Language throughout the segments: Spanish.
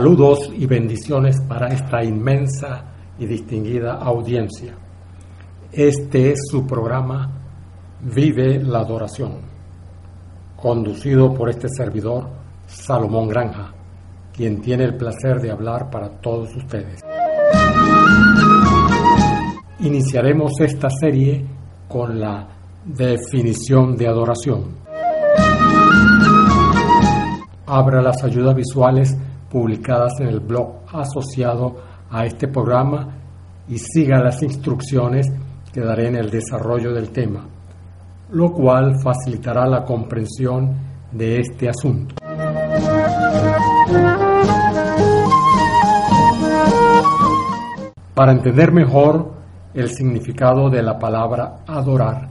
Saludos y bendiciones para esta inmensa y distinguida audiencia. Este es su programa Vive la Adoración, conducido por este servidor Salomón Granja, quien tiene el placer de hablar para todos ustedes. Iniciaremos esta serie con la definición de adoración. Abra las ayudas visuales publicadas en el blog asociado a este programa y siga las instrucciones que daré en el desarrollo del tema, lo cual facilitará la comprensión de este asunto. Para entender mejor el significado de la palabra adorar,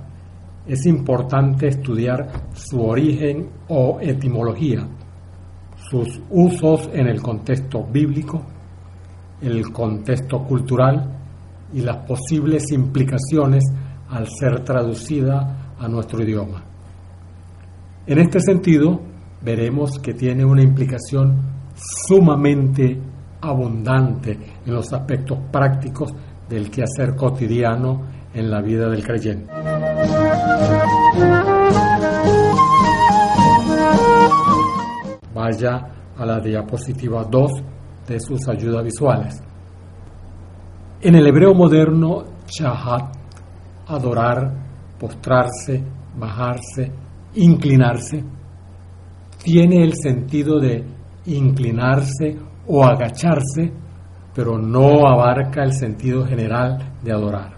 es importante estudiar su origen o etimología sus usos en el contexto bíblico, el contexto cultural y las posibles implicaciones al ser traducida a nuestro idioma. En este sentido, veremos que tiene una implicación sumamente abundante en los aspectos prácticos del quehacer cotidiano en la vida del creyente. Vaya a la diapositiva 2 de sus ayudas visuales. En el hebreo moderno, shahat, adorar, postrarse, bajarse, inclinarse, tiene el sentido de inclinarse o agacharse, pero no abarca el sentido general de adorar.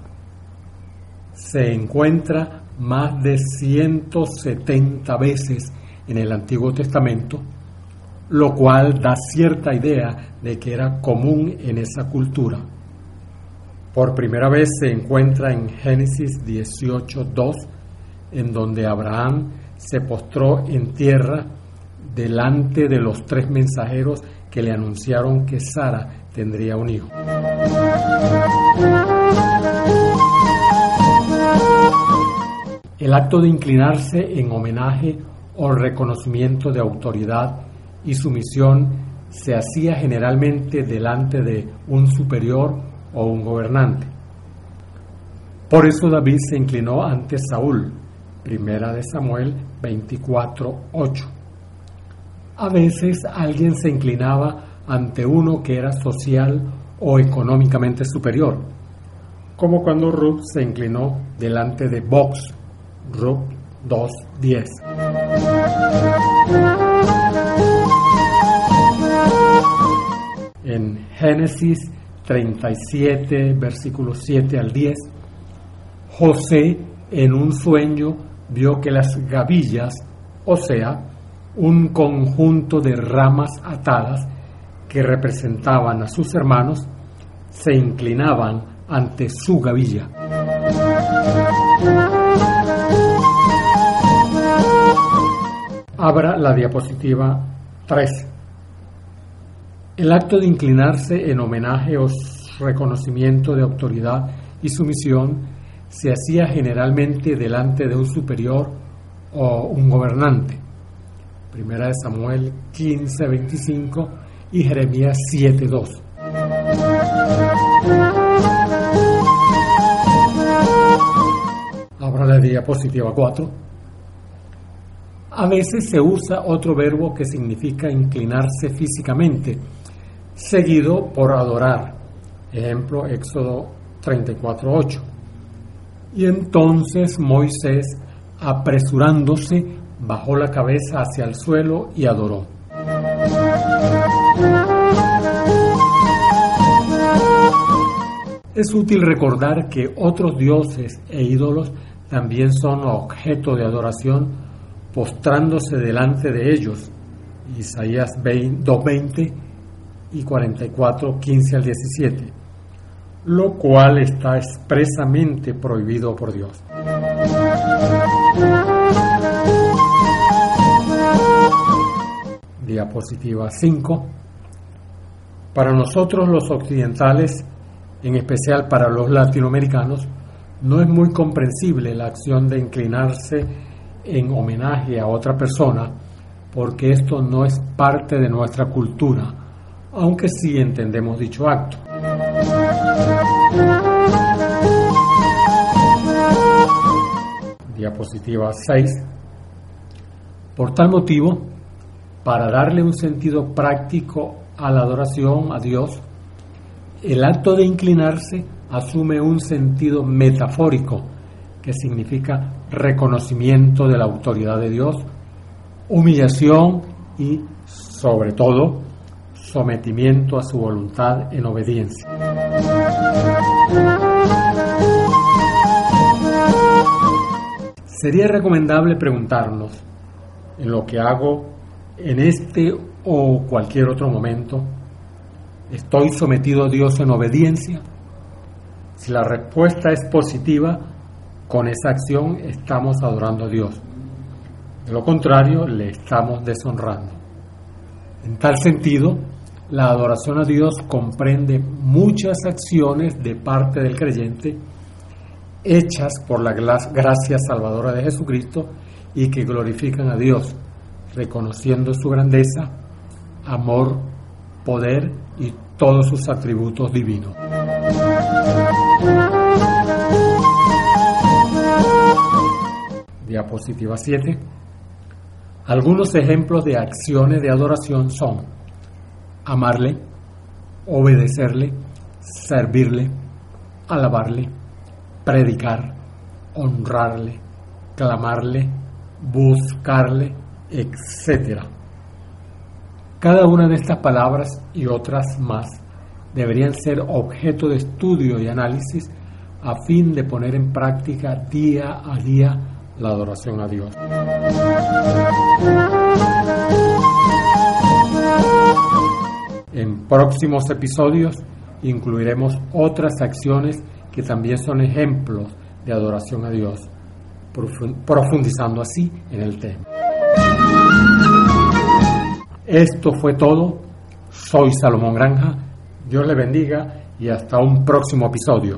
Se encuentra más de 170 veces en el Antiguo Testamento lo cual da cierta idea de que era común en esa cultura. Por primera vez se encuentra en Génesis 18.2, en donde Abraham se postró en tierra delante de los tres mensajeros que le anunciaron que Sara tendría un hijo. El acto de inclinarse en homenaje o reconocimiento de autoridad y su misión se hacía generalmente delante de un superior o un gobernante. Por eso David se inclinó ante Saúl, primera de Samuel 24:8. A veces alguien se inclinaba ante uno que era social o económicamente superior, como cuando Ruth se inclinó delante de Box, Ruth 2:10. Génesis 37, versículos 7 al 10, José en un sueño vio que las gavillas, o sea, un conjunto de ramas atadas que representaban a sus hermanos, se inclinaban ante su gavilla. Abra la diapositiva 3. El acto de inclinarse en homenaje o reconocimiento de autoridad y sumisión se hacía generalmente delante de un superior o un gobernante. Primera de Samuel 15, 25 y Jeremías 7, 2. Ahora la diapositiva 4. A veces se usa otro verbo que significa inclinarse físicamente seguido por adorar. Ejemplo, Éxodo 34.8. Y entonces Moisés, apresurándose, bajó la cabeza hacia el suelo y adoró. Es útil recordar que otros dioses e ídolos también son objeto de adoración postrándose delante de ellos. Isaías 2.20 y 44, 15 al 17, lo cual está expresamente prohibido por Dios. Diapositiva 5. Para nosotros los occidentales, en especial para los latinoamericanos, no es muy comprensible la acción de inclinarse en homenaje a otra persona porque esto no es parte de nuestra cultura, aunque sí entendemos dicho acto. Diapositiva 6. Por tal motivo, para darle un sentido práctico a la adoración a Dios, el acto de inclinarse asume un sentido metafórico que significa reconocimiento de la autoridad de Dios, humillación y, sobre todo, sometimiento a su voluntad en obediencia. Sería recomendable preguntarnos, en lo que hago en este o cualquier otro momento, ¿estoy sometido a Dios en obediencia? Si la respuesta es positiva, con esa acción estamos adorando a Dios. De lo contrario, le estamos deshonrando. En tal sentido, la adoración a Dios comprende muchas acciones de parte del creyente hechas por la gracia salvadora de Jesucristo y que glorifican a Dios, reconociendo su grandeza, amor, poder y todos sus atributos divinos. Diapositiva 7. Algunos ejemplos de acciones de adoración son amarle, obedecerle, servirle, alabarle, predicar, honrarle, clamarle, buscarle, etc. Cada una de estas palabras y otras más deberían ser objeto de estudio y análisis a fin de poner en práctica día a día la adoración a Dios. En próximos episodios incluiremos otras acciones que también son ejemplos de adoración a Dios, profundizando así en el tema. Esto fue todo. Soy Salomón Granja. Dios le bendiga y hasta un próximo episodio.